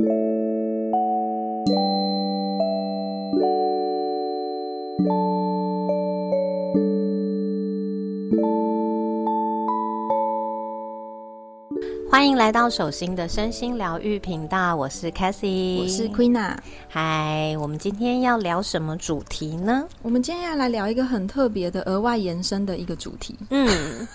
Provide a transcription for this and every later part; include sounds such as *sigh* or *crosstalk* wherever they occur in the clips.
欢迎来到手心的身心疗愈频道，我是 Cassie，我是 Queena。嗨，我们今天要聊什么主题呢？我们今天要来聊一个很特别的额外延伸的一个主题，嗯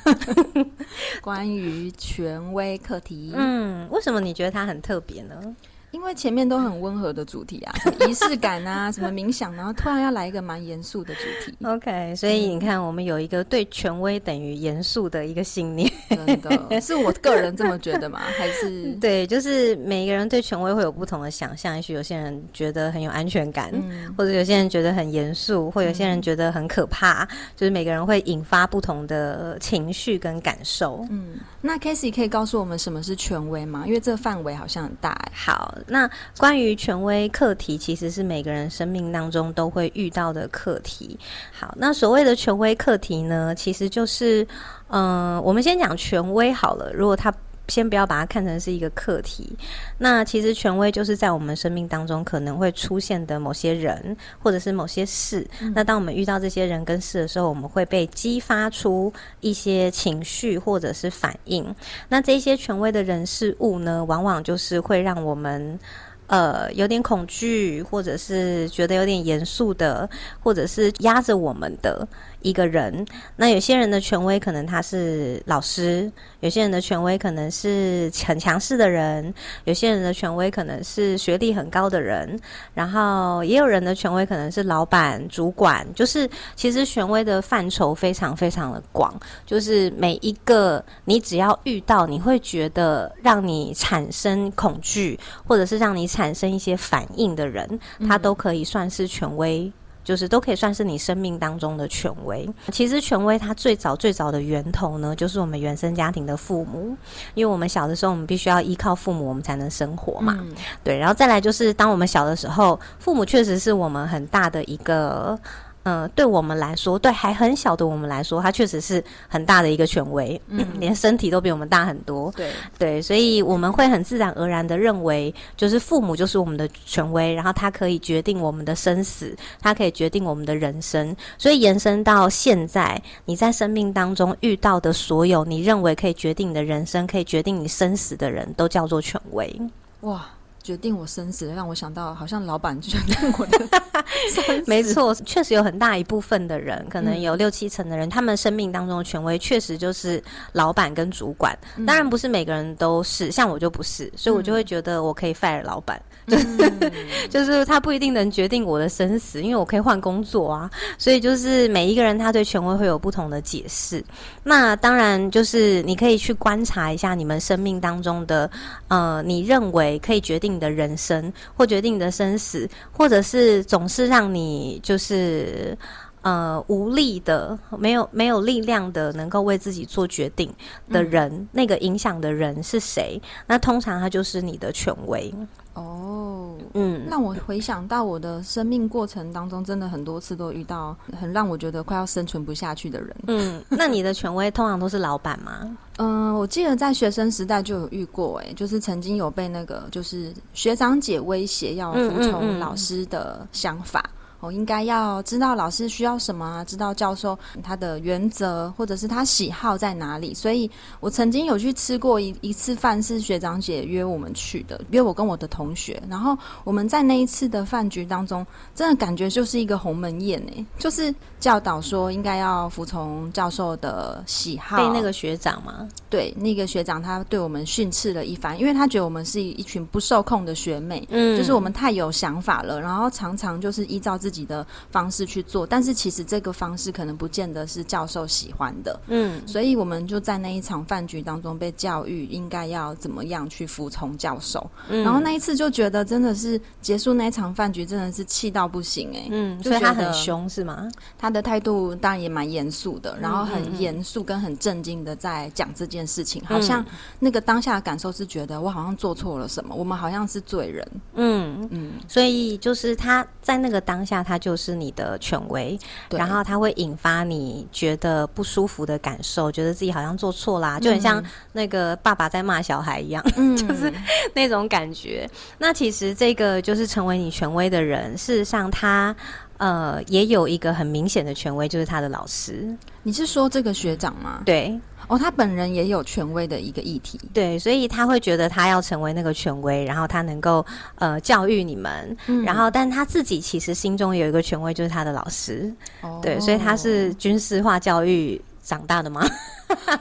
*laughs* 关于权威课题。嗯，为什么你觉得它很特别呢？因为前面都很温和的主题啊，*laughs* 什么仪式感啊，*laughs* 什么冥想，然后突然要来一个蛮严肃的主题。OK，所以你看，我们有一个对权威等于严肃的一个信念。真的是我个人这么觉得吗？*laughs* 还是对，就是每一个人对权威会有不同的想象。也许有些人觉得很有安全感，嗯或者有些人觉得很严肃，或有些人觉得很可怕。就是每个人会引发不同的情绪跟感受。嗯？那 Casey 可以告诉我们什么是权威吗？因为这个范围好像很大哎。好，那关于权威课题，其实是每个人生命当中都会遇到的课题。好，那所谓的权威课题呢，其实就是，嗯、我们先讲权威好了。如果他先不要把它看成是一个课题，那其实权威就是在我们生命当中可能会出现的某些人或者是某些事。那当我们遇到这些人跟事的时候，我们会被激发出一些情绪或者是反应。那这些权威的人事物呢，往往就是会让我们。呃，有点恐惧，或者是觉得有点严肃的，或者是压着我们的一个人。那有些人的权威可能他是老师，有些人的权威可能是很强势的人，有些人的权威可能是学历很高的人，然后也有人的权威可能是老板、主管。就是其实权威的范畴非常非常的广，就是每一个你只要遇到，你会觉得让你产生恐惧，或者是让你产生一些反应的人，他都可以算是权威。就是都可以算是你生命当中的权威。其实权威它最早最早的源头呢，就是我们原生家庭的父母，因为我们小的时候，我们必须要依靠父母，我们才能生活嘛。嗯对，然后再来就是，当我们小的时候，父母确实是我们很大的一个。呃，对我们来说，对还很小的我们来说，他确实是很大的一个权威，嗯 *laughs* 连身体都比我们大很多。对，对，所以我们会很自然而然的认为，就是父母就是我们的权威，然后他可以决定我们的生死，他可以决定我们的人生。所以延伸到现在，你在生命当中遇到的所有你认为可以决定你的人生、可以决定你生死的人，都叫做权威。哇。决定我生死，让我想到好像老板决定我的。*laughs* 没错，确实有很大一部分的人，可能嗯有六七成的人，他们生命当中的权威确实就是老板跟主管。嗯当然不是每个人都是，像我就不是，所以我就会觉得我可以 fire 老板。嗯 *laughs* 就是他不一定能决定我的生死，因为我可以换工作啊。所以就是每一个人他对权威会有不同的解释。那当然就是你可以去观察一下你们生命当中的呃，你认为可以决定你的人生或决定你的生死，或者是总是让你就是。呃，无力的、没有没有力量的，能够为自己做决定的人，那个影响的人是谁？那通常他就是你的权威。哦，嗯，让我回想到我的生命过程当中，真的很多次都遇到很让我觉得快要生存不下去的人。嗯，那你的权威通常都是老板吗？嗯、*laughs* 我记得在学生时代就有遇过、哎，就是曾经有被那个就是学长姐威胁要服从老师的想法。哦，应该要知道老师需要什么啊，知道教授他的原则或者是他喜好在哪里。所以我曾经有去吃过一一次饭，是学长姐约我们去的，约我跟我的同学。然后我们在那一次的饭局当中，真的感觉就是一个鸿门宴诶，就是教导说应该要服从教授的喜好。被那个学长吗？对那个学长，他对我们训斥了一番，因为他觉得我们是一群不受控的学妹，嗯就是我们太有想法了，然后常常就是依照自己的方式去做，但是其实这个方式可能不见得是教授喜欢的，嗯。所以我们就在那一场饭局当中被教育应该要怎么样去服从教授，嗯。然后那一次就觉得真的是结束那一场饭局真的是气到不行哎、嗯，所以他很凶是吗？他的态度当然也蛮严肃的，然后很严肃跟很震惊的在讲这件事情，好像那个当下的感受是觉得我好像做错了什么，我们好像是罪人。嗯，嗯，所以就是他在那个当下，他就是你的权威，然后他会引发你觉得不舒服的感受，觉得自己好像做错啦，就很像那个爸爸在骂小孩一样。*laughs* 嗯，就是那种感觉。那其实这个就是成为你权威的人，事实上他呃也有一个很明显的权威，就是他的老师。你是说这个学长吗？对哦，他本人也有权威的一个议题。对，所以他会觉得他要成为那个权威，然后他能够呃教育你们，嗯然后但他自己其实心中有一个权威，就是他的老师。哦对，所以他是军事化教育长大的吗？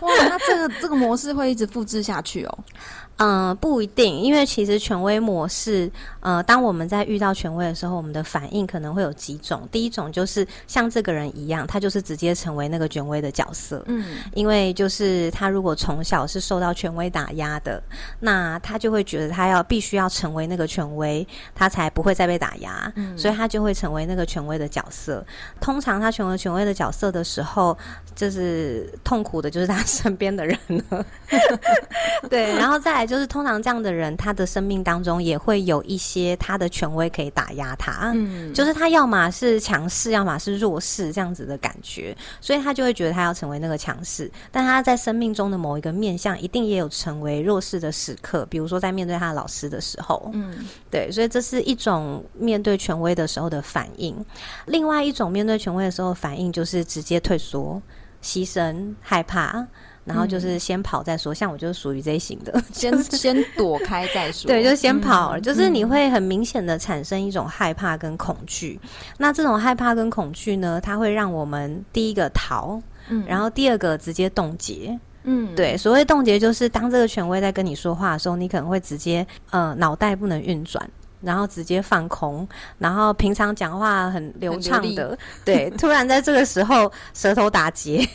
哇，那这个这个模式会一直复制下去哦。嗯，不一定，因为其实权威模式，呃，当我们在遇到权威的时候，我们的反应可能会有几种。第一种就是像这个人一样，他就是直接成为那个权威的角色，嗯因为就是他如果从小是受到权威打压的，那他就会觉得他要必须要成为那个权威，他才不会再被打压，嗯所以他就会成为那个权威的角色。通常他成为权威的角色的时候，就是痛苦的就是他身边的人了。*laughs* 对，然后再来就是，通常这样的人，他的生命当中也会有一些他的权威可以打压他，嗯，就是他要么是强势，要么是弱势这样子的感觉，所以他就会觉得他要成为那个强势，但他在生命中的某一个面向，一定也有成为弱势的时刻，比如说在面对他的老师的时候，嗯。对，所以这是一种面对权威的时候的反应。另外一种面对权威的时候的反应，就是直接退缩、牺牲、害怕，然后就是先跑再说。像我就是属于这一型的，先先躲开再说。对，就先跑。嗯就是你会很明显的产生一种害怕跟恐惧。那这种害怕跟恐惧呢，它会让我们第一个逃，嗯然后第二个直接冻结。嗯对，所谓冻结，就是当这个权威在跟你说话的时候，你可能会直接呃脑袋不能运转。然后直接放空，然后平常讲话很流畅的，对，突然在这个时候舌头打结，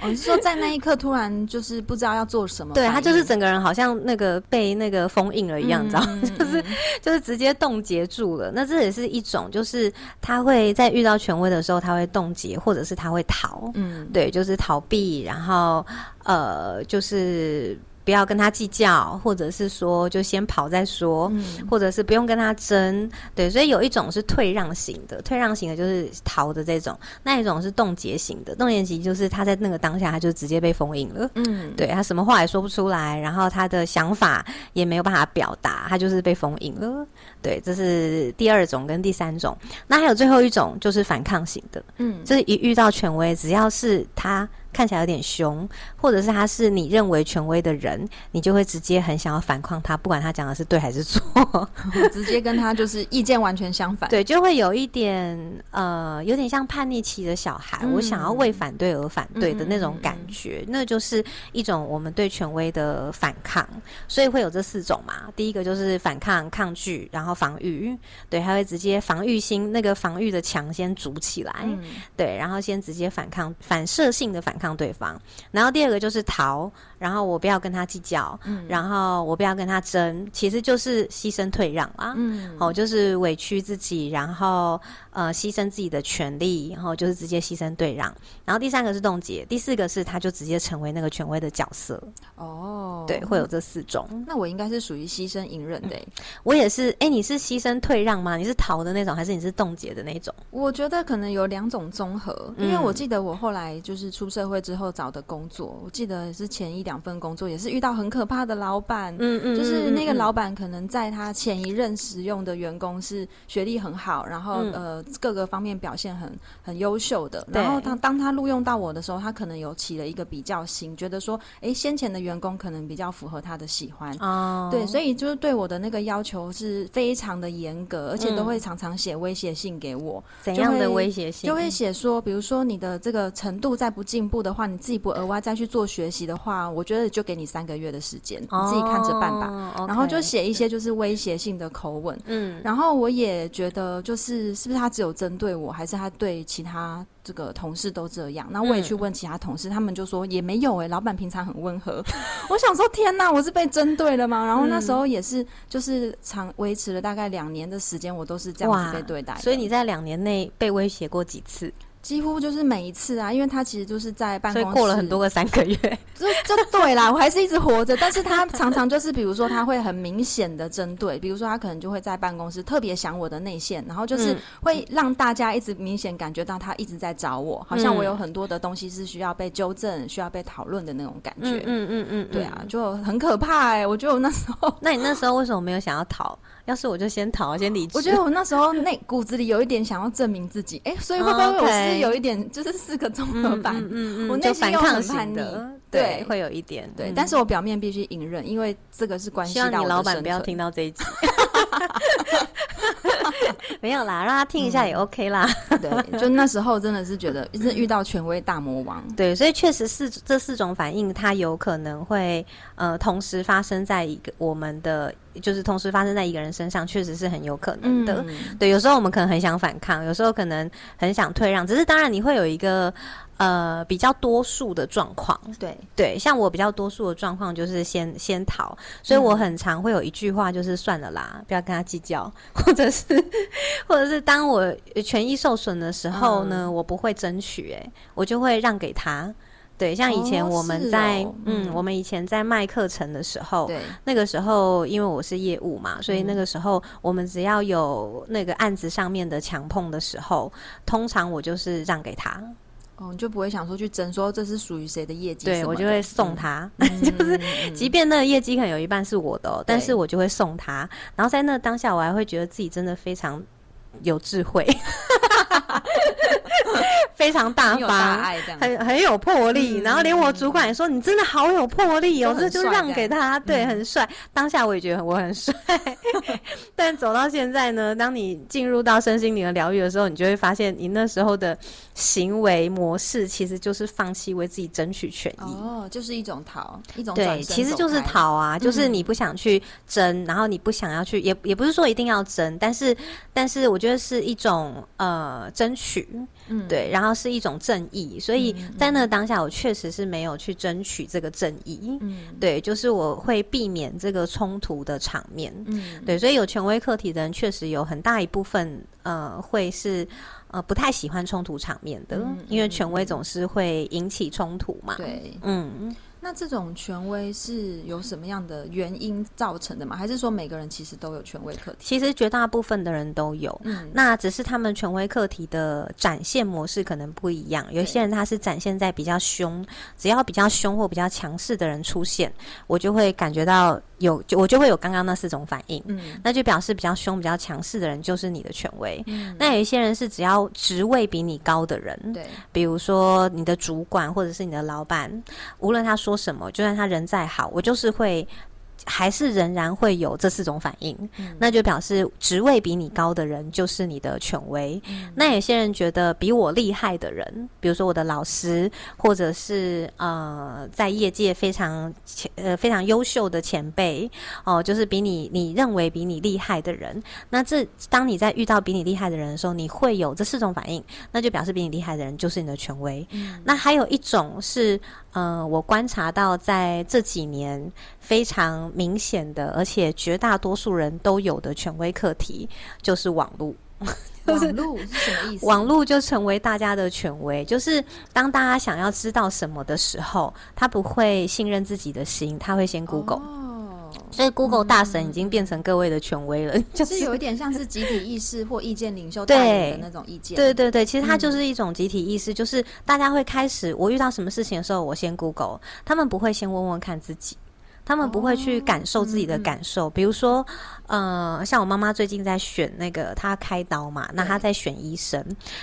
哦，你是说在那一刻突然就是不知道要做什么？对他就是整个人好像那个被那个封印了一样，你知道吗？嗯 *laughs* 就是就是直接冻结住了。那这也是一种，就是他会在遇到权威的时候，他会冻结，或者是他会逃。嗯对，就是逃避，然后呃，就是不要跟他计较，或者是说就先跑再说。嗯或者是不用跟他争，对，所以有一种是退让型的，退让型的就是逃的这种，那一种是冻结型的，冻结型就是他在那个当下他就直接被封印了，嗯对他什么话也说不出来，然后他的想法也没有办法表达，他就是被封印了。对，这是第二种跟第三种。那还有最后一种就是反抗型的，嗯就是一遇到权威，只要是他看起来有点凶，或者是他是你认为权威的人，你就会直接很想要反抗他，不管他讲的是对还是错。*laughs* 直接跟他就是意见完全相反。对，就会有一点呃，有点像叛逆期的小孩，嗯我想要为反对而反对的那种嗯嗯嗯感觉，那就是一种我们对权威的反抗，所以会有这四种嘛。第一个就是反抗、抗拒，然后防御，对，他会直接防御心那个防御的墙先筑起来，嗯对，然后先直接反抗，反射性的反抗对方。然后第二个就是逃，然后我不要跟他计较，嗯然后我不要跟他争，其实就是牺牲退让啦。嗯哦，就是委屈自己，然后呃牺牲自己的权利，然后就是直接牺牲对让。然后第三个是冻结，第四个是他就直接成为那个权威的角色。哦，对，会有这四种。那我应该是属于牺牲隐忍的欸、我也是，哎，你是牺牲退让吗？你是逃的那种，还是你是冻结的那种？我觉得可能有两种综合，因为嗯我记得我后来就是出社会之后找的工作，我记得是前一两份工作也是遇到很可怕的老板，嗯嗯就是那个嗯老板可能在他前一任使用的员工是学历很好，然后、嗯呃各个方面表现很很优秀的，然后当当他录用到我的时候，他可能有起了一个比较心，觉得说，哎，先前的员工可能比较符合他的喜欢。哦，对，所以就是对我的那个要求是非常的严格，而且都会常常写威胁信给我。怎样的威胁信？就会写说，比如说你的这个程度再不进步的话，你自己不额外再去做学习的话，我觉得就给你三个月的时间，你自己看着办吧。哦然后就写一些就是威胁性的口吻。嗯然后我也觉得，就是是不是他只有针对我，还是他对其他这个同事都这样？那我也去问其他同事，他们就说也没有诶、老板平常很温和。*laughs* 我想说，天哪，我是被针对了吗？然后那时候也是，就是长维持了大概两年的时间，我都是这样子被对待。所以你在两年内被威胁过几次？几乎就是每一次啊，因为他其实就是在办公室，所以过了很多个三个月，*laughs* 就就对啦，我还是一直活着，但是他常常就是，比如说他会很明显的针对，比如说他可能就会在办公室特别想我的内线，然后就是会让大家一直明显感觉到他一直在找我，好像我有很多的东西是需要被纠正、需要被讨论的那种感觉。嗯嗯嗯，对啊，就很可怕哎，我觉得我那时候，那你那时候为什么没有想要逃？要是我就先逃，先离职。我觉得我那时候那骨子里有一点想要证明自己，哎，所以会不会我是有一点就是四个综合版？嗯嗯，我内心又很叛逆，对，会有一点对，但是我表面必须隐忍，因为这个是关系到你老板不要听到这一集。*laughs* 没有啦，让他听一下也 OK 啦。对，就那时候真的是觉得是遇到权威大魔王。*laughs* 对，所以确实是这四种反应，它有可能会呃同时发生在一个我们的，就是同时发生在一个人身上，确实是很有可能的。对，有时候我们可能很想反抗，有时候可能很想退让，只是当然你会有一个。呃，比较多数的状况，对。对，像我比较多数的状况就是先先逃，所以我很常会有一句话就是算了啦，不要跟他计较，*laughs* 或者是或者是当我权益受损的时候呢，我不会争取，哎，我就会让给他。对，像以前我们在嗯，我们以前在卖课程的时候，对，那个时候因为我是业务嘛，所以那个时候我们只要有那个案子上面的强碰的时候，通常我就是让给他。哦，你就不会想说去争，说这是属于谁的业绩？对我就会送他，*laughs* 就是即便那个业绩可能有一半是我的，但是我就会送他。然后在那当下，我还会觉得自己真的非常有智慧。*laughs* 非常大方，很很有魄力，然后连我主管也说：“你真的好有魄力哦！”这就让给他，对，很帅。当下我也觉得我很帅，*laughs* 但走到现在呢，当你进入到身心灵的疗愈的时候，你就会发现，你那时候的行为模式其实就是放弃为自己争取权益。哦，就是一种逃，一种对，其实就是逃啊，就是你不想去争，然后你不想要去，也也不是说一定要争，但是但是我觉得是一种呃争取。嗯，对，然后是一种正义，所以在那个当下，我确实是没有去争取这个正义。嗯，对，就是我会避免这个冲突的场面。嗯，对，所以有权威课题的人，确实有很大一部分，呃，会是呃不太喜欢冲突场面的，因为权威总是会引起冲突嘛。对，嗯。那这种权威是有什么样的原因造成的吗？还是说每个人其实都有权威课题？其实绝大部分的人都有，嗯，那只是他们权威课题的展现模式可能不一样。有些人他是展现在比较凶，只要比较凶或比较强势的人出现，我就会感觉到。有就我就会有刚刚那四种反应，嗯，那就表示比较凶、比较强势的人就是你的权威。嗯，那有一些人是只要职位比你高的人，对，比如说你的主管或者是你的老板，无论他说什么，就算他人再好，我就是会。还是仍然会有这四种反应，那就表示职位比你高的人就是你的权威。那有些人觉得比我厉害的人，比如说我的老师，或者是呃在业界非常前呃非常优秀的前辈哦，就是比你你认为比你厉害的人。那这当你在遇到比你厉害的人的时候，你会有这四种反应，那就表示比你厉害的人就是你的权威。那还有一种是。呃，我观察到在这几年非常明显的，而且绝大多数人都有的权威课题，就是网络。*laughs* 网络是什么意思？网络就成为大家的权威，就是当大家想要知道什么的时候，他不会信任自己的心，他会先 Google。哦所以，Google 大神已经变成各位的权威了，*laughs* 就是有一点像是集体意识或意见领袖对的那种意见。对对对，其实它就是一种集体意识，就是大家会开始，我遇到什么事情的时候，我先 Google，他们不会先问问看自己，他们不会去感受自己的感受，比如说。呃，像我妈妈最近在选那个，她开刀嘛，那她在选医生。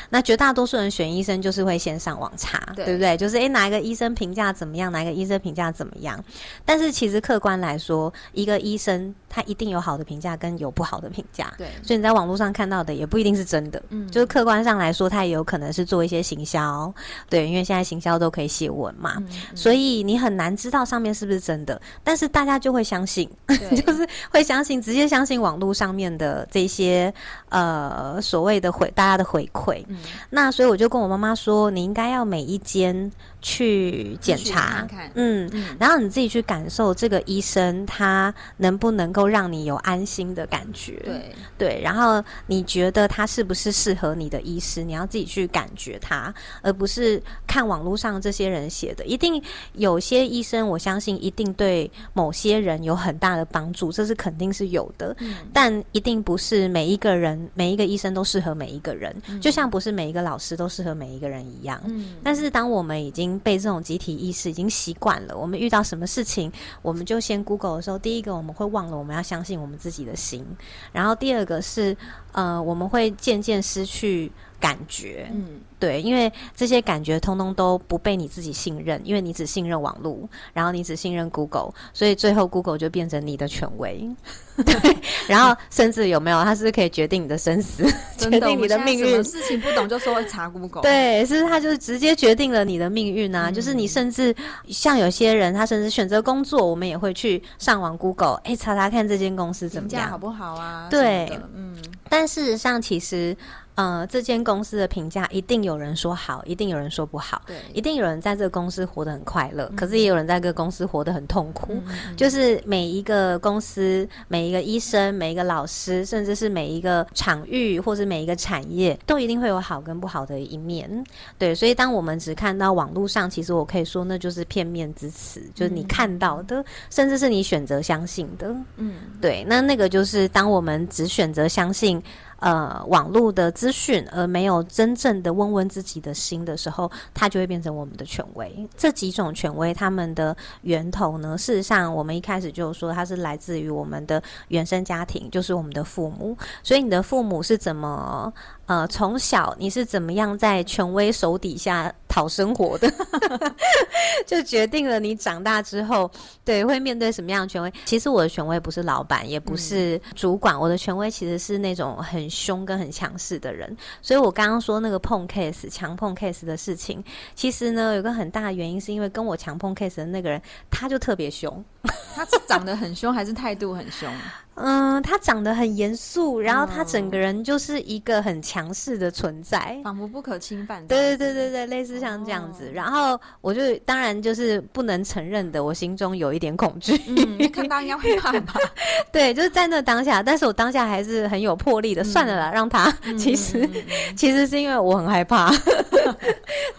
那绝大多数人选医生就是会先上网查，对不对？就是诶，哪一个医生评价怎么样？哪一个医生评价怎么样？但是其实客观来说，一个医生他一定有好的评价跟有不好的评价。对，所以你在网络上看到的也不一定是真的。嗯，就是客观上来说，他也有可能是做一些行销。对，因为现在行销都可以写文嘛，所以你很难知道上面是不是真的。但是大家就会相信，*laughs* 就是会相信直接。相信网络上面的这些呃所谓的回大家的回馈，那所以我就跟我妈妈说，你应该要每一间去检查，看看嗯，嗯然后你自己去感受这个医生他能不能够让你有安心的感觉，对，对，然后你觉得他是不是适合你的医师，你要自己去感觉他，而不是看网络上这些人写的。一定有些医生，我相信一定对某些人有很大的帮助，这是肯定是有的。嗯但一定不是每一个人、每一个医生都适合每一个人，就像不是每一个老师都适合每一个人一样。嗯但是当我们已经被这种集体意识已经习惯了，我们遇到什么事情，我们就先 Google 的时候，第一个我们会忘了我们要相信我们自己的心，然后第二个是呃，我们会渐渐失去感觉，嗯对，因为这些感觉通通都不被你自己信任，因为你只信任网络，然后你只信任 Google，所以最后 Google 就变成你的权威，*laughs* 对，然后甚至有没有，它是不是可以决定你的生死，*laughs* 决定你的命运。事情不懂就说会查 Google，，*laughs* 对，是它就是直接决定了你的命运啊！嗯就是你甚至像有些人，他甚至选择工作，我们也会去上网 Google，哎，查查看这间公司怎么样。好不好啊？对嗯，但事实上，其实呃，这间公司的评价一定有人说好，一定有人说不好，对，一定有人在这个公司活得很快乐，可是也有人在这个公司活得很痛苦。嗯嗯嗯就是每一个公司、每一个医生、每一个老师，甚至是每一个场域或者每一个产业，都一定会有好跟不好的一面。对，所以当我们只看到网络上，其实我可以说那就是片面之词，就是你看到的，甚至是你选择相信的。嗯对，那那个就是当我们只选择相信。呃，网络的资讯，而没有真正的问问自己的心的时候，它就会变成我们的权威。这几种权威，它们的源头呢，事实上，我们一开始就说它是来自于我们的原生家庭，就是我们的父母。所以你的父母是怎么呃，从小你是怎么样在权威手底下讨生活的，*laughs* 就决定了你长大之后对会面对什么样的权威。其实我的权威不是老板，也不是主管，我的权威其实是那种很凶跟很强势的人。所以我刚刚说那个碰 case 强碰 case 的事情，其实呢有个很大的原因是因为跟我强碰 case 的那个人，他就特别凶。*laughs* 他是长得很凶，还是态度很凶？嗯，他长得很严肃，然后他整哦个人就是一个很强势的存在。仿佛不可侵犯。对对对对对，类似像这样子。哦然后我就当然就是不能承认的，我心中有一点恐惧。嗯，看到应该会怕吧？*laughs* 对，就是在那当下，但是我当下还是很有魄力的。算了啦，让他。*laughs* 其实、*laughs* 其实是因为我很害怕。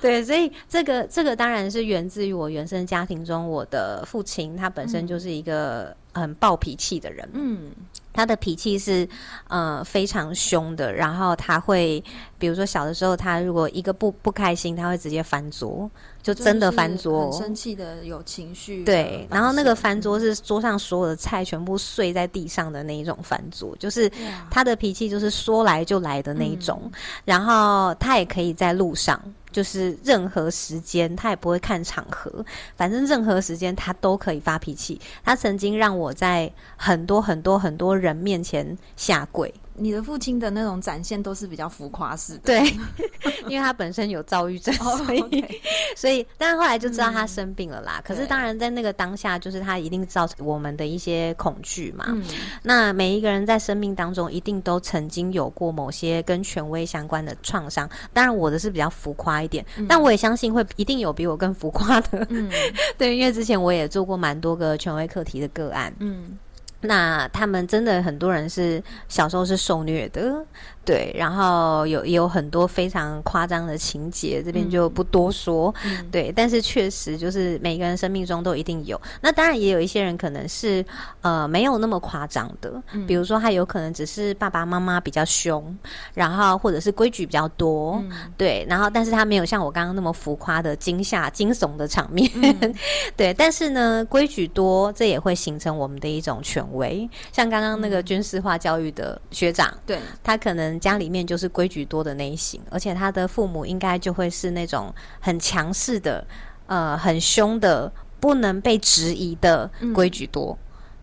对，所以这个这个当然是源自于我原生家庭中，我的父亲他本身就是一个很暴脾气的人。嗯他的脾气是呃非常凶的，然后他会，比如说小的时候，他如果一个不不开心，他会直接翻桌，就真的翻桌，很生气的，有情绪对，然后那个翻桌是桌上所有的菜全部碎在地上的那一种翻桌，就是他的脾气就是说来就来的那一种，然后他也可以在路上。就是任何时间，他也不会看场合，反正任何时间他都可以发脾气。他曾经让我在很多很多很多人面前下跪，你的父亲的那种展现都是比较浮夸式的。对，*laughs* 因为他本身有躁郁症，哦所以所以，但是后来就知道他生病了啦。可是当然，在那个当下，就是他一定造成我们的一些恐惧嘛。嗯那每一个人在生命当中，一定都曾经有过某些跟权威相关的创伤。当然，我的是比较浮夸一点，但我也相信会一定有比我更浮夸的。嗯 *laughs* 对，因为之前我也做过蛮多个权威课题的个案。嗯那他们真的很多人是小时候是受虐的，对，然后有也有很多非常夸张的情节，这边就不多说，嗯。对，但是确实就是每个人生命中都一定有。那当然也有一些人可能是呃没有那么夸张的，嗯。比如说他有可能只是爸爸妈妈比较凶，然后或者是规矩比较多，嗯。对，然后但是他没有像我刚刚那么浮夸的惊吓、惊悚的场面，嗯。*laughs* 对，但是呢，规矩多，这也会形成我们的一种权威。像刚刚那个军事化教育的学长，对，他可能家里面就是规矩多的那一型，而且他的父母应该就会是那种很强势的，呃，很凶的，不能被质疑的规矩多。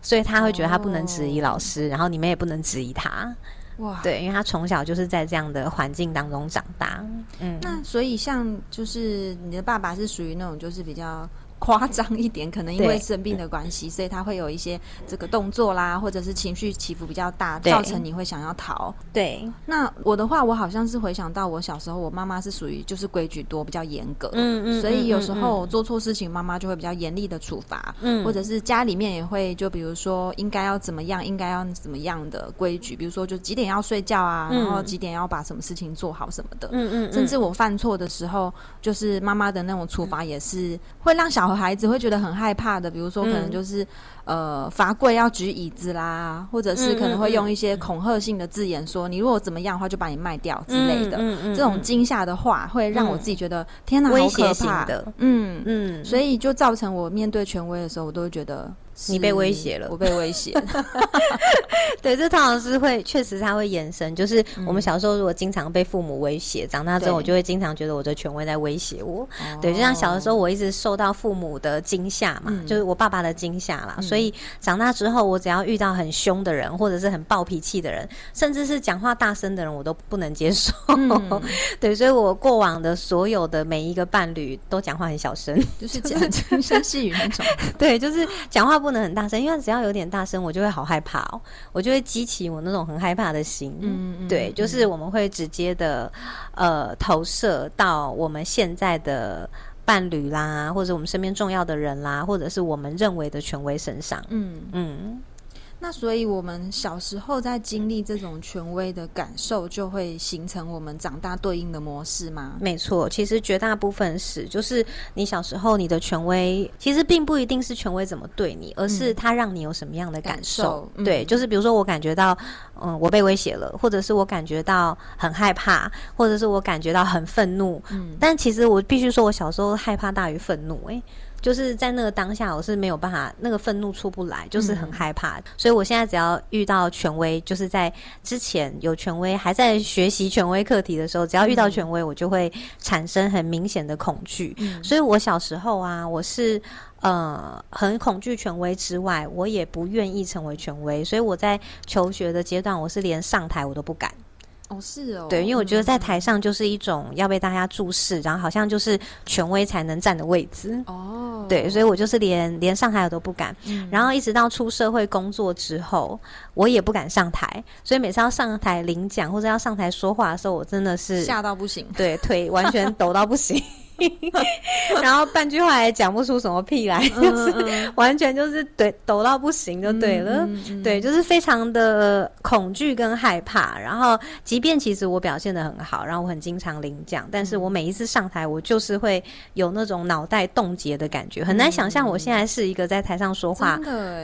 所以他会觉得他不能质疑老师，然后你们也不能质疑他，哇，对，因为他从小就是在这样的环境当中长大。嗯，那所以像就是你的爸爸是属于那种就是比较 *laughs* 夸张一点，可能因为生病的关系，所以他会有一些这个动作啦，或者是情绪起伏比较大，造成你会想要逃。对，那我的话，我好像是回想到我小时候，我妈妈是属于就是规矩多、比较严格，嗯嗯所以有时候做错事情，妈妈就会比较严厉的处罚，嗯。或者是家里面也会就比如说应该要怎么样，应该要怎么样的规矩，比如说就几点要睡觉啊，嗯。然后几点要把什么事情做好什么的，嗯嗯嗯。甚至我犯错的时候，就是妈妈的那种处罚也是会让小孩子会觉得很害怕的。比如说，可能嗯就是、呃罚跪要举椅子啦，或者是可能会用一些恐吓性的字眼说，你如果怎么样的话，就把你卖掉之类的。嗯嗯这种惊吓的话，会让我自己觉得、天哪，好威胁可怕。的，嗯，嗯，所以就造成我面对权威的时候，我都会觉得你被威胁了我被威胁。*laughs* 对，这通常是会，确实它会延伸。就是嗯我们小时候如果经常被父母威胁，长大之后我就会经常觉得我的权威在威胁我。对，就像小的时候，我一直受到父母的惊吓嘛，嗯就是我爸爸的惊吓啦，所以长大之后，我只要遇到很凶的人，或者是很暴脾气的人，甚至是讲话大声的人，我都不能接受。嗯 *laughs* 对，所以我过往的所有的每一个伴侣都讲话很小声。就是讲轻 *laughs* 声细语那种。对，就是讲话不能很大声，因为只要有点大声，我就会好害怕哦，我就会激起我那种很害怕的心。嗯嗯对，嗯就是我们会直接的呃投射到我们现在的伴侣啦，或者我们身边重要的人啦，或者是我们认为的权威身上。嗯。嗯，那所以，我们小时候在经历这种权威的感受，就会形成我们长大对应的模式吗？没错，其实绝大部分是，就是你小时候你的权威，其实并不一定是权威怎么对你，而是他让你有什么样的感受。感受嗯对，就是比如说我感觉到，嗯，我被威胁了，或者是我感觉到很害怕，或者是我感觉到很愤怒。嗯但其实我必须说，我小时候害怕大于愤怒、诶，就是在那个当下，我是没有办法，那个愤怒出不来，就是很害怕。所以我现在只要遇到权威，就是在之前有权威还在学习权威课题的时候，只要遇到权威，我就会产生很明显的恐惧。嗯所以我小时候啊，我是呃很恐惧权威之外，我也不愿意成为权威，所以我在求学的阶段，我是连上台我都不敢。哦，是哦，对，因为我觉得在台上就是一种要被大家注视，然后好像就是权威才能站的位置。哦，对，所以我就是连连上台我都不敢，嗯然后一直到出社会工作之后，我也不敢上台，所以每次要上台领奖或者要上台说话的时候，我真的是吓到不行。对腿完全抖到不行，*laughs* 然后半句话也讲不出什么屁来，*laughs* 就是嗯完全就是对抖到不行就对了。对，就是非常的恐惧跟害怕。然后，即便其实我表现的很好，然后我很经常领奖，但是我每一次上台，我就是会有那种脑袋冻结的感觉，很难想象我现在是一个在台上说话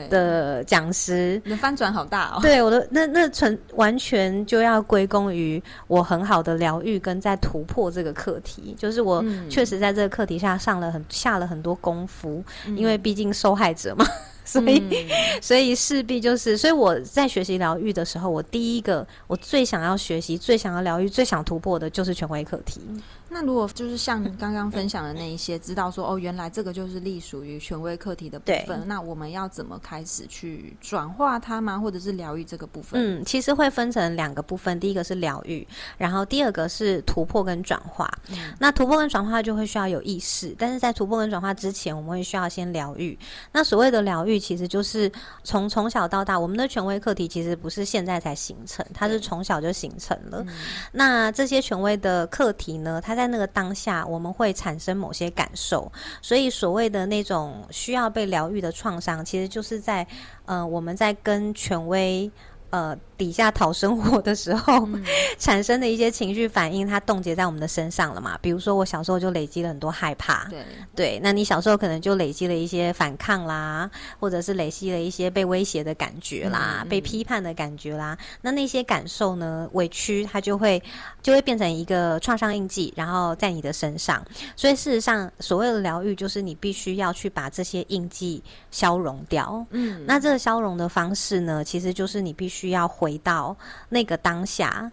的讲师。你的翻转好大哦。对我的那那纯完全就要归功于我很好的疗愈跟在突破这个课题，就是我嗯确实在这个课题下上了很下了很多功夫，嗯因为毕竟受害者嘛，所以、*laughs* 嗯所以势必就是，所以我在学习疗愈的时候，我第一个我最想要学习、最想要疗愈、最想突破的就是权威课题。那如果就是像刚刚分享的那一些，知道说哦，原来这个就是隶属于权威课题的部分，那我们要怎么开始去转化它吗？或者是疗愈这个部分？嗯，其实会分成两个部分，第一个是疗愈，然后第二个是突破跟转化。嗯那突破跟转化就会需要有意识，但是在突破跟转化之前，我们会需要先疗愈。那所谓的疗愈，其实就是从从小到大，我们的权威课题其实不是现在才形成，它是从小就形成了。嗯那这些权威的课题呢，它在那个当下，我们会产生某些感受，所以所谓的那种需要被疗愈的创伤，其实就是在呃我们在跟权威。呃，底下讨生活的时候、嗯 *laughs* 产生的一些情绪反应，它冻结在我们的身上了嘛？比如说，我小时候就累积了很多害怕，对，对，那你小时候可能就累积了一些反抗啦，或者是累积了一些被威胁的感觉啦，被批判的感觉啦。那那些感受呢，委屈它就会就会变成一个创伤印记，然后在你的身上。所以事实上，所谓的疗愈，就是你必须要去把这些印记消融掉。嗯，那这个消融的方式呢，其实就是你必须需要回到那个当下。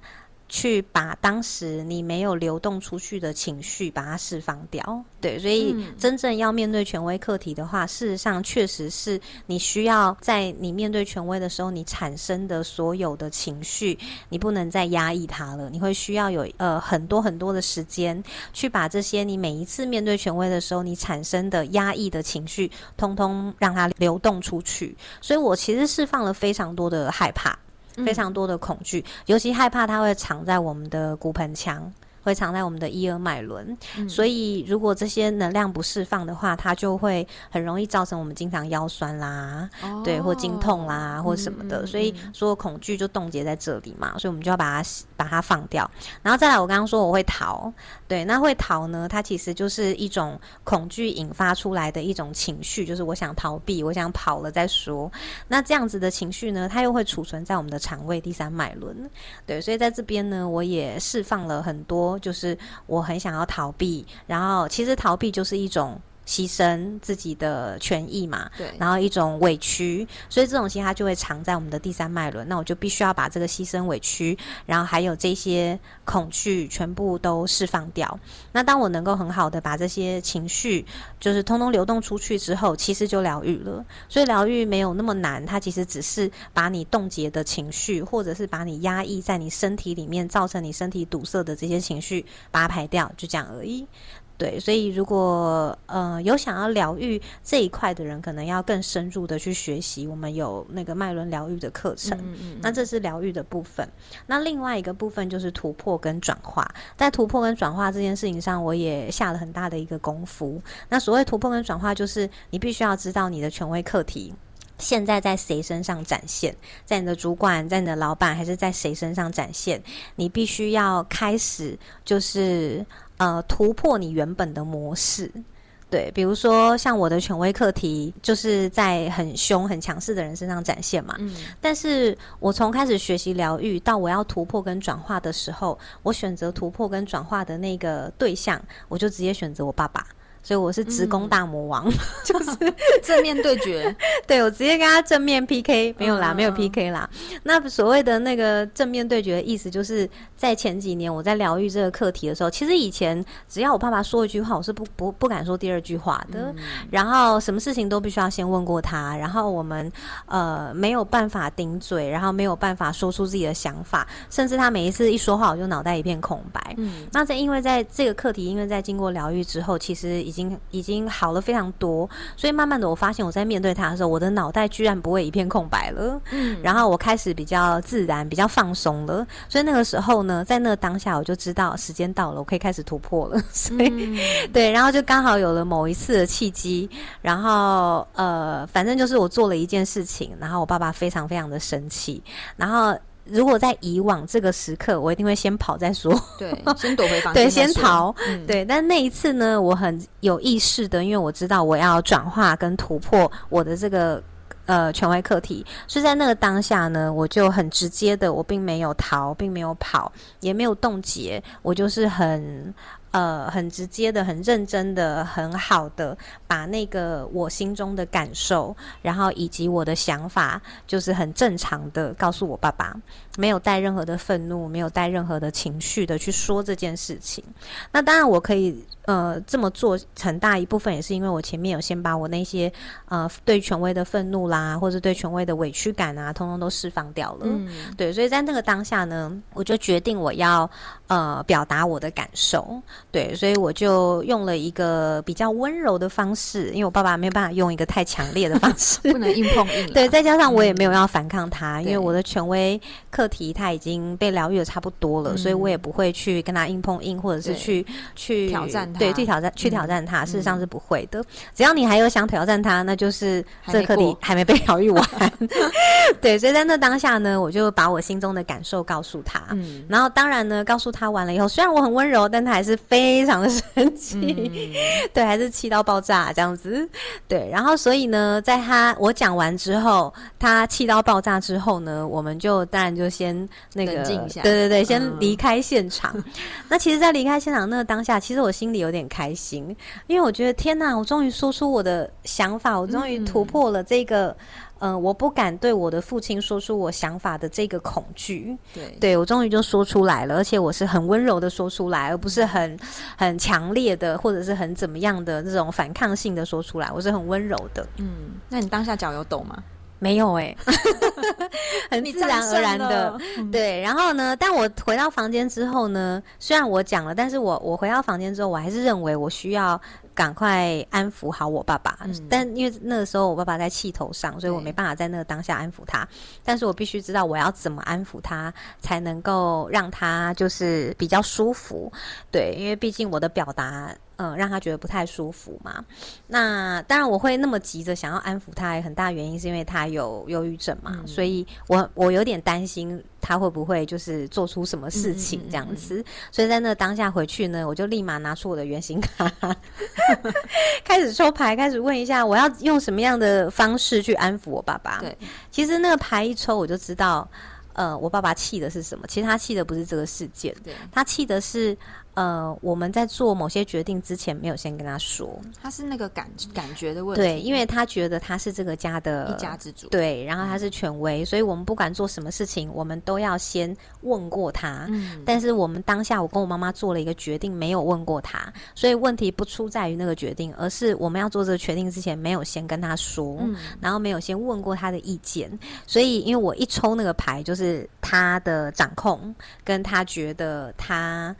去把当时你没有流动出去的情绪把它释放掉。对，所以真正要面对权威课题的话，事实上确实是你需要在你面对权威的时候，你产生的所有的情绪，你不能再压抑它了。你会需要有呃很多很多的时间去把这些你每一次面对权威的时候，你产生的压抑的情绪，通通让它流动出去。所以我其实释放了非常多的害怕。非常多的恐惧，尤其害怕它会藏在我们的骨盆腔。会藏在我们的一二脉轮，所以如果这些能量不释放的话，它就会很容易造成我们经常腰酸啦，对，或经痛啦，或什么的。所以所有恐惧就冻结在这里嘛，所以我们就要把它把它放掉。然后再来，我刚刚说我会逃，对，那会逃呢？它其实就是一种恐惧引发出来的一种情绪，就是我想逃避，我想跑了再说。那这样子的情绪呢，它又会储存在我们的肠胃第三脉轮，对，所以在这边呢，我也释放了很多。就是我很想要逃避，然后其实逃避就是一种。牺牲自己的权益嘛，对，然后一种委屈，所以这种心它就会藏在我们的第三脉轮。那我就必须要把这个牺牲、委屈，然后还有这些恐惧，全部都释放掉。那当我能够很好的把这些情绪，就是通通流动出去之后，其实就疗愈了。所以疗愈没有那么难，它其实只是把你冻结的情绪，或者是把你压抑在你身体里面，造成你身体堵塞的这些情绪，把它排掉，就这样而已。对，所以如果呃有想要疗愈这一块的人，可能要更深入的去学习。我们有那个脉轮疗愈的课程，那这是疗愈的部分。那另外一个部分就是突破跟转化。在突破跟转化这件事情上，我也下了很大的一个功夫。那所谓突破跟转化，就是你必须要知道你的权威课题现在在谁身上展现，在你的主管、在你的老板，还是在谁身上展现？你必须要开始就是。呃，突破你原本的模式，对，比如说像我的权威课题，就是在很凶、很强势的人身上展现嘛。嗯，但是我从开始学习疗愈到我要突破跟转化的时候，我选择突破跟转化的那个对象，我就直接选择我爸爸。所以我是职工大魔王，*laughs* 就是正面对决。*laughs* 对我直接跟他正面 PK，没有啦，没有 PK 啦。那所谓的那个正面对决的意思，就是在前几年我在疗愈这个课题的时候，其实以前只要我爸爸说一句话，我是不不不敢说第二句话的。然后什么事情都必须要先问过他，然后我们呃没有办法顶嘴，然后没有办法说出自己的想法，甚至他每一次一说话，我就脑袋一片空白。嗯，那在因为在这个课题，因为在经过疗愈之后，其实已已经已经好了非常多，所以慢慢的我发现我在面对他的时候，我的脑袋居然不会一片空白了。嗯，然后我开始比较自然、比较放松了。所以那个时候呢，在那个当下，我就知道时间到了，我可以开始突破了。*laughs* 所以对，然后就刚好有了某一次的契机，然后呃，反正就是我做了一件事情，然后我爸爸非常非常的生气，然后。如果在以往这个时刻，我一定会先跑再说。对，先躲回房间。*laughs* 对，先逃。对，但那一次呢，我很有意识的，因为我知道我要转化跟突破我的这个呃权威课题，所以在那个当下呢，我就很直接的，我并没有逃，并没有跑，也没有冻结，我就是很。呃，很直接的，很认真的，很好的，把那个我心中的感受，然后以及我的想法，就是很正常的告诉我爸爸，没有带任何的愤怒，没有带任何的情绪的去说这件事情。那当然，我可以呃这么做，很大一部分也是因为我前面有先把我那些呃对权威的愤怒啦，或者对权威的委屈感啊，通通都释放掉了。嗯，对，所以在那个当下呢，我就决定我要呃表达我的感受。对，所以我就用了一个比较温柔的方式，因为我爸爸没有办法用一个太强烈的方式，*laughs* 不能硬碰硬。对，再加上我也没有要反抗他，因为我的权威课题他已经被疗愈的差不多了，所以我也不会去跟他硬碰硬，或者是去去挑战他，对，去挑战去挑战他。事实上是不会的，只要你还有想挑战他，那就是这课题还没被疗愈完。*laughs* 对，所以在那当下呢，我就把我心中的感受告诉他，嗯，然后当然呢，告诉他完了以后，虽然我很温柔，但他还是非。常的生气，*laughs* 对，还是气到爆炸这样子，对，然后所以呢，在他我讲完之后，他气到爆炸之后呢，我们就当然就先那个，对对对，先离开现场。*laughs* 那其实，在离开现场那个当下，其实我心里有点开心，因为我觉得天哪，我终于说出我的想法，我终于突破了这个。呃，我不敢对我的父亲说出我想法的这个恐惧。对，对我终于就说出来了，而且我是很温柔的说出来，而不是很很强烈的，或者是很怎么样的这种反抗性的说出来，我是很温柔的。嗯，那你当下脚有抖吗？没有哎、*laughs* 很你自然而然的对。然后呢，但我回到房间之后呢，虽然我讲了，但是我我回到房间之后，我还是认为我需要赶快安抚好我爸爸。嗯但因为那个时候我爸爸在气头上，所以我没办法在那个当下安抚他。但是我必须知道我要怎么安抚他，才能够让他就是比较舒服。对，因为毕竟我的表达。嗯，让他觉得不太舒服嘛。那当然，我会那么急着想要安抚他，很大原因是因为他有忧郁症嘛，嗯所以我我有点担心他会不会就是做出什么事情这样子。所以在那当下回去呢，我就立马拿出我的原型卡，*laughs* 开始抽牌，开始问一下我要用什么样的方式去安抚我爸爸。对，其实那个牌一抽，我就知道，呃，我爸爸气的是什么。其实他气的不是这个事件，对，他气的是，呃，我们在做某些决定之前没有先跟他说。他是那个感感觉的问题，对，因为他觉得他是这个家的一家之主，对，然后他是权威，所以我们不管做什么事情，我们都要先问过他。嗯，但是我们当下，我跟我妈妈做了一个决定，没有问过他，所以问题不出在于那个决定，而是我们要做这个决定之前，没有先跟他说，嗯然后没有先问过他的意见。所以，因为我一抽那个牌，就是他的掌控，跟他觉得他。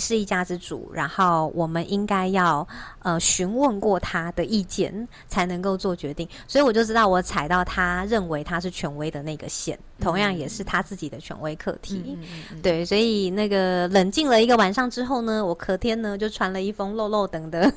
是一家之主，然后我们应该要呃询问过他的意见，才能够做决定。所以我就知道我踩到他认为他是权威的那个线，同样也是他自己的权威课题。对，所以那个冷静了一个晚上之后呢，我隔天呢就传了一封漏漏等的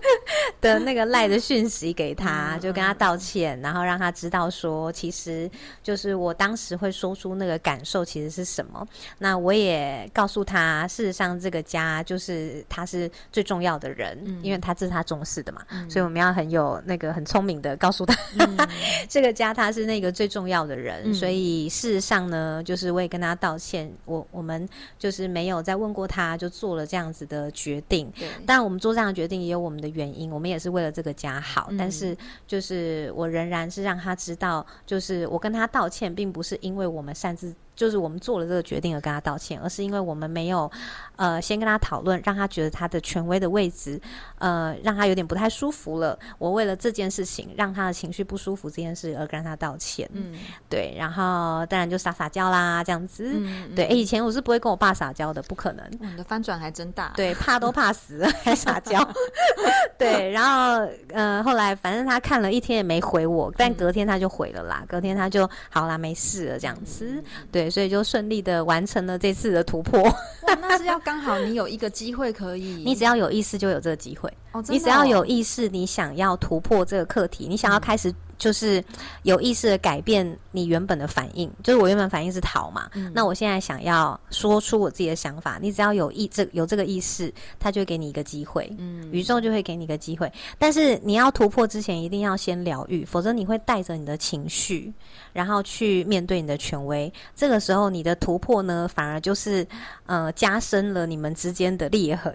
*laughs* 的那个赖的讯息给他，嗯就跟他道歉，然后让他知道说，其实就是我当时会说出那个感受其实是什么。那我也告诉他，事实上这个家就是他是最重要的人，嗯。因为他这是他重视的嘛，嗯。所以我们要很有那个很聪明的告诉他，嗯。*laughs* 这个家他是那个最重要的人，嗯。所以事实上呢，就是我也跟他道歉，我我们就是没有再问过他，就做了这样子的决定。但，我们做这样的决定也有我们的原因，我们也是为了这个家好。嗯但是，就是我仍然是让他知道，就是我跟他道歉，并不是因为我们擅自，就是我们做了这个决定而跟他道歉，而是因为我们没有，呃，先跟他讨论，让他觉得他的权威的位置，呃，让他有点不太舒服了。我为了这件事情，让他的情绪不舒服这件事而跟他道歉。嗯对，然后当然就撒撒娇啦，这样子。嗯，对，诶以前我是不会跟我爸撒娇的，不可能。哇你的翻转还真大，对，怕都怕死了，还撒娇。*laughs* 对，然后呃，后来反正他看了一天也没回我，但隔天他就回了啦。隔天他就好啦，没事了这样子。对，所以就顺利的完成了这次的突破。*laughs* 哇，那是要刚好你有一个机会可以，你只要有意思，就有这个机会。你只要哦有意识，你想要突破这个课题，你想要开始就是有意识的改变你原本的反应，就是我原本反应是逃嘛，嗯那我现在想要说出我自己的想法，你只要有意这有这个意识，他就会给你一个机会。嗯宇宙就会给你一个机会，但是你要突破之前，一定要先疗愈，否则你会带着你的情绪，然后去面对你的权威。这个时候，你的突破呢，反而就是呃加深了你们之间的裂痕。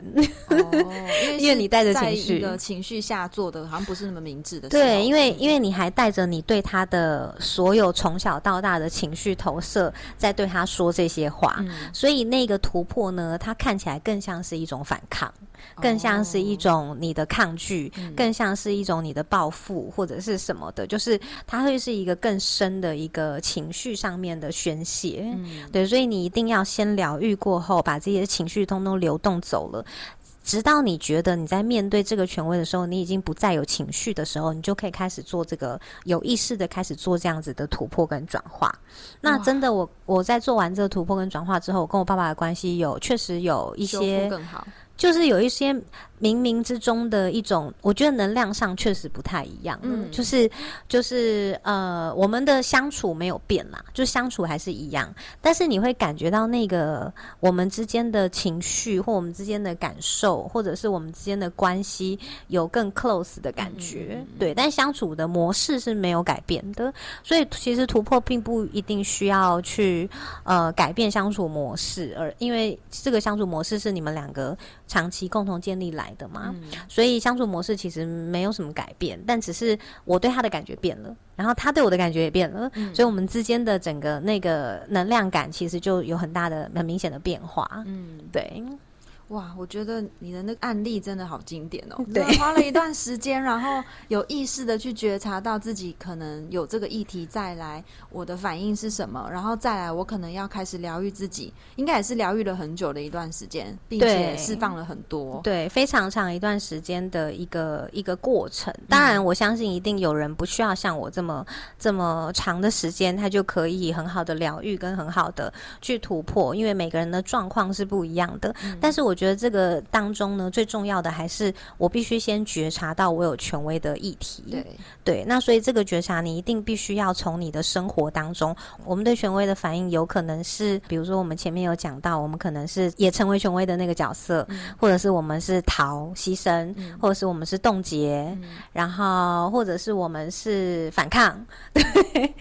哦，因为 *laughs* 你带着是在一个情绪下做的，好像不是那么明智的。对，因为嗯。因为你还带着你对他的所有从小到大的情绪投射，在对他说这些话，嗯。所以那个突破呢，它看起来更像是一种反抗，更像是一种你的抗拒，嗯。更像是一种你的报复或者是什么的，就是它会是一个更深的一个情绪上面的宣泄。嗯。对，所以你一定要先疗愈过后，把这些情绪通通流动走了。直到你觉得你在面对这个权威的时候，你已经不再有情绪的时候，你就可以开始做这个有意识的开始做这样子的突破跟转化。那真的我，我在做完这个突破跟转化之后，我跟我爸爸的关系有确实有一些更好。就是有一些冥冥之中的一种，我觉得能量上确实不太一样。嗯，嗯就是就是呃，我们的相处没有变啦，就相处还是一样，但是你会感觉到那个我们之间的情绪或我们之间的感受，或者是我们之间的关系有更 close 的感觉。对，但相处的模式是没有改变的，所以其实突破并不一定需要去呃改变相处模式，而因为这个相处模式是你们两个长期共同建立来来的嘛，所以相处模式其实没有什么改变，但只是我对他的感觉变了，然后他对我的感觉也变了，所以我们之间的整个那个能量感其实就有很大的、很明显的变化。嗯，对。哇，我觉得你的那个案例真的好经典哦！*laughs* 对，花了一段时间，然后有意识的去觉察到自己可能有这个议题，再来我的反应是什么，然后再来我可能要开始疗愈自己，应该也是疗愈了很久的一段时间，并且释放了很多，对，非常长一段时间的一个一个过程。当然，我相信一定有人不需要像我这么这么长的时间，他就可以很好的疗愈跟很好的去突破，因为每个人的状况是不一样的。但是我。觉得这个当中呢，最重要的还是我必须先觉察到我有权威的议题。对对，那所以这个觉察，你一定必须要从你的生活当中，我们对权威的反应，有可能是，比如说我们前面有讲到，我们可能是也成为权威的那个角色，或者是我们是逃牺牲，或者是我们是冻结，然后或者是我们是反抗，*laughs* 对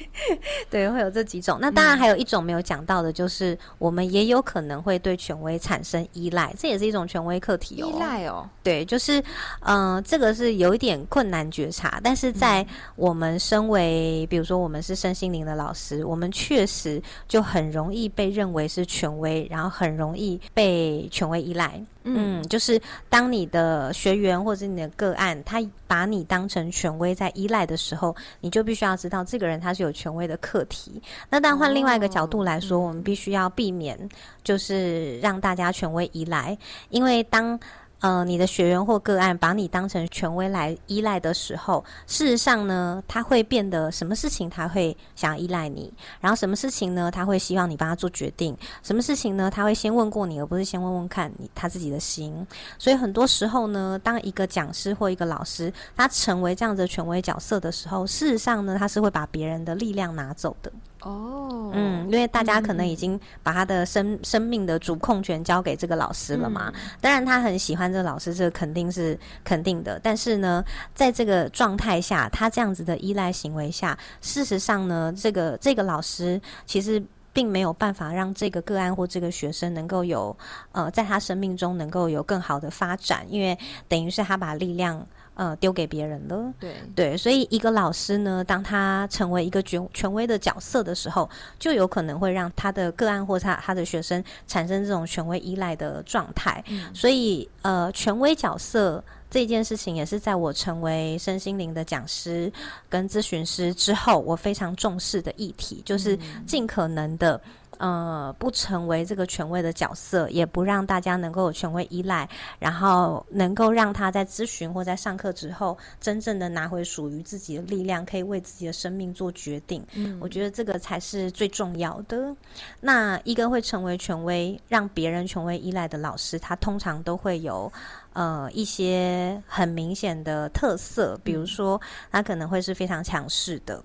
对，会有这几种。那当然还有一种没有讲到的，就是我们也有可能会对权威产生依赖。这也是一种权威课题哦，依赖哦，对，就是，嗯，这个是有一点困难觉察，但是在我们身为，比如说我们是身心灵的老师，我们确实就很容易被认为是权威，然后很容易被权威依赖。嗯，就是当你的学员或者你的个案，他把你当成权威在依赖的时候，你就必须要知道这个人他是有权威的课题。那但换另外一个角度来说，我们必须要避免，就是让大家权威依赖，因为当。呃，你的学员或个案把你当成权威来依赖的时候，事实上呢，他会变得什么事情他会想要依赖你，然后什么事情呢，他会希望你帮他做决定，什么事情呢，他会先问过你，而不是先问问看你他自己的心。所以很多时候呢，当一个讲师或一个老师他成为这样的权威角色的时候，事实上呢，他是会把别人的力量拿走的。哦，嗯，因为大家可能已经把他的生生命的主控权交给这个老师了嘛。当然，他很喜欢这个老师，这肯定是肯定的。但是呢，在这个状态下，他这样子的依赖行为下，事实上呢，这个这个老师其实并没有办法让这个个案或这个学生能够有呃，在他生命中能够有更好的发展，因为等于是他把力量。呃，丢给别人了。对对，所以一个老师呢，当他成为一个权权威的角色的时候，就有可能会让他的个案或他他的学生产生这种权威依赖的状态。所以，呃，权威角色这件事情，也是在我成为身心灵的讲师跟咨询师之后，我非常重视的议题，就是尽可能的。呃，不成为这个权威的角色，也不让大家能够有权威依赖，然后能够让他在咨询或在上课之后，真正的拿回属于自己的力量，可以为自己的生命做决定。嗯，我觉得这个才是最重要的。那一个会成为权威，让别人权威依赖的老师，他通常都会有呃一些很明显的特色，比如说他可能会是非常强势的。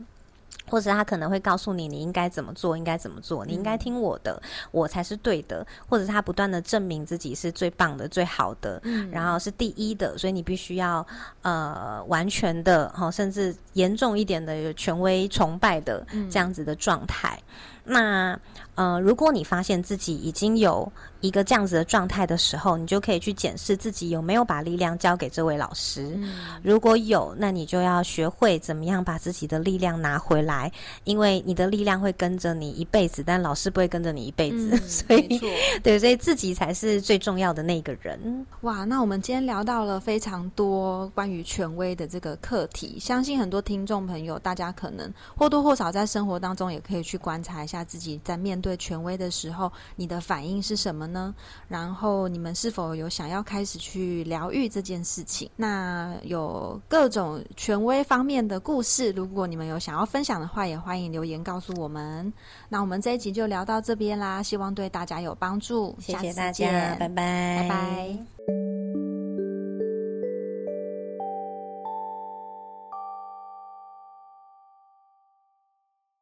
或者他可能会告诉你，你应该怎么做，应该怎么做，你应该听我的，我才是对的。或者他不断的证明自己是最棒的、最好的，然后是第一的，所以你必须要呃完全的哈，甚至严重一点的有权威崇拜的这样子的状态。那呃，如果你发现自己已经有一个这样子的状态的时候，你就可以去检视自己有没有把力量交给这位老师。如果有，那你就要学会怎么样把自己的力量拿回来，因为你的力量会跟着你一辈子，但老师不会跟着你一辈子。*laughs* 所以，*laughs* 对，所以自己才是最重要的那个人。哇，那我们今天聊到了非常多关于权威的这个课题，相信很多听众朋友，大家可能或多或少在生活当中也可以去观察一下。下自己在面对权威的时候，你的反应是什么呢？然后你们是否有想要开始去疗愈这件事情？那有各种权威方面的故事，如果你们有想要分享的话，也欢迎留言告诉我们。那我们这一集就聊到这边啦，希望对大家有帮助。谢谢大家，拜拜，拜拜。